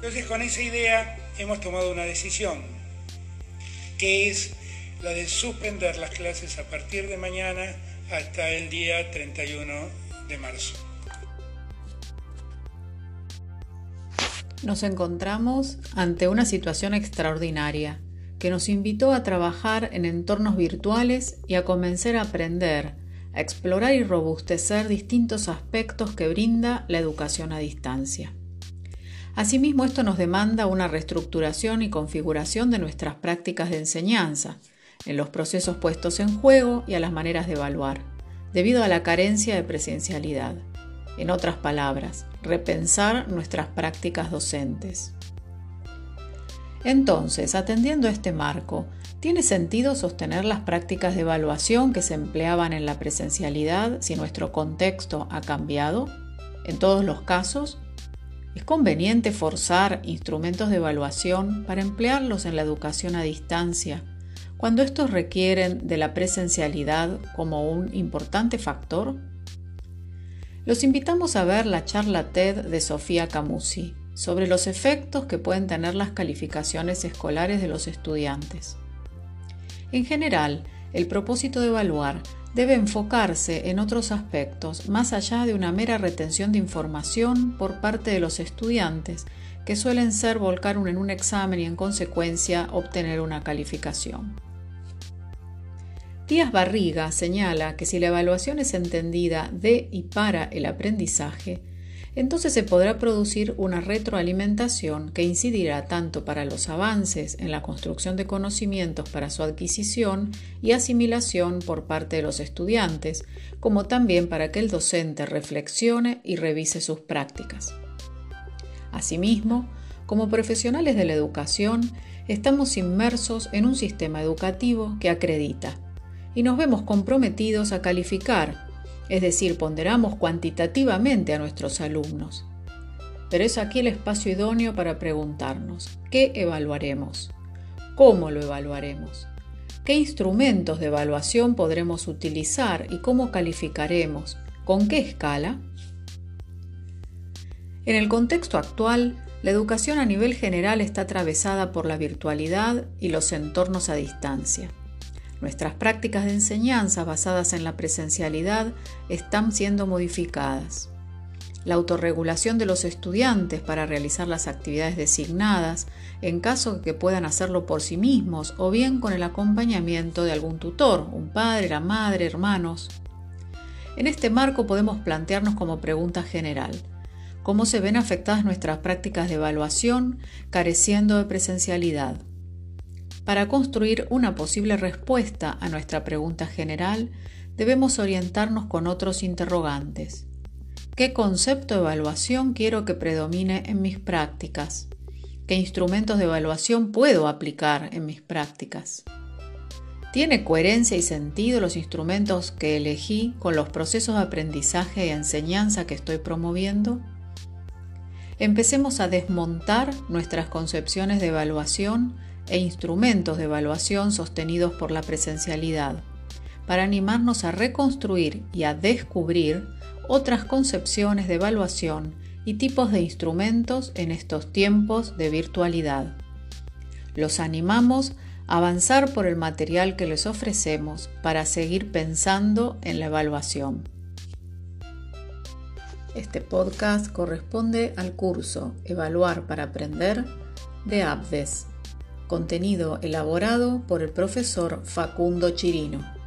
Entonces con esa idea hemos tomado una decisión, que es la de suspender las clases a partir de mañana hasta el día 31 de marzo. Nos encontramos ante una situación extraordinaria que nos invitó a trabajar en entornos virtuales y a comenzar a aprender, a explorar y robustecer distintos aspectos que brinda la educación a distancia. Asimismo, esto nos demanda una reestructuración y configuración de nuestras prácticas de enseñanza, en los procesos puestos en juego y a las maneras de evaluar, debido a la carencia de presencialidad. En otras palabras, repensar nuestras prácticas docentes. Entonces, atendiendo a este marco, ¿tiene sentido sostener las prácticas de evaluación que se empleaban en la presencialidad si nuestro contexto ha cambiado? En todos los casos, ¿Es conveniente forzar instrumentos de evaluación para emplearlos en la educación a distancia cuando estos requieren de la presencialidad como un importante factor? Los invitamos a ver la charla TED de Sofía Camusi sobre los efectos que pueden tener las calificaciones escolares de los estudiantes. En general, el propósito de evaluar debe enfocarse en otros aspectos más allá de una mera retención de información por parte de los estudiantes, que suelen ser volcar en un examen y en consecuencia obtener una calificación. Díaz Barriga señala que si la evaluación es entendida de y para el aprendizaje, entonces se podrá producir una retroalimentación que incidirá tanto para los avances en la construcción de conocimientos para su adquisición y asimilación por parte de los estudiantes, como también para que el docente reflexione y revise sus prácticas. Asimismo, como profesionales de la educación, estamos inmersos en un sistema educativo que acredita y nos vemos comprometidos a calificar es decir, ponderamos cuantitativamente a nuestros alumnos. Pero es aquí el espacio idóneo para preguntarnos, ¿qué evaluaremos? ¿Cómo lo evaluaremos? ¿Qué instrumentos de evaluación podremos utilizar y cómo calificaremos? ¿Con qué escala? En el contexto actual, la educación a nivel general está atravesada por la virtualidad y los entornos a distancia. Nuestras prácticas de enseñanza basadas en la presencialidad están siendo modificadas. La autorregulación de los estudiantes para realizar las actividades designadas, en caso que puedan hacerlo por sí mismos o bien con el acompañamiento de algún tutor, un padre, la madre, hermanos. En este marco podemos plantearnos como pregunta general, ¿cómo se ven afectadas nuestras prácticas de evaluación careciendo de presencialidad? Para construir una posible respuesta a nuestra pregunta general, debemos orientarnos con otros interrogantes. ¿Qué concepto de evaluación quiero que predomine en mis prácticas? ¿Qué instrumentos de evaluación puedo aplicar en mis prácticas? ¿Tiene coherencia y sentido los instrumentos que elegí con los procesos de aprendizaje y enseñanza que estoy promoviendo? Empecemos a desmontar nuestras concepciones de evaluación e instrumentos de evaluación sostenidos por la presencialidad, para animarnos a reconstruir y a descubrir otras concepciones de evaluación y tipos de instrumentos en estos tiempos de virtualidad. Los animamos a avanzar por el material que les ofrecemos para seguir pensando en la evaluación. Este podcast corresponde al curso Evaluar para Aprender de ABDES contenido elaborado por el profesor Facundo Chirino.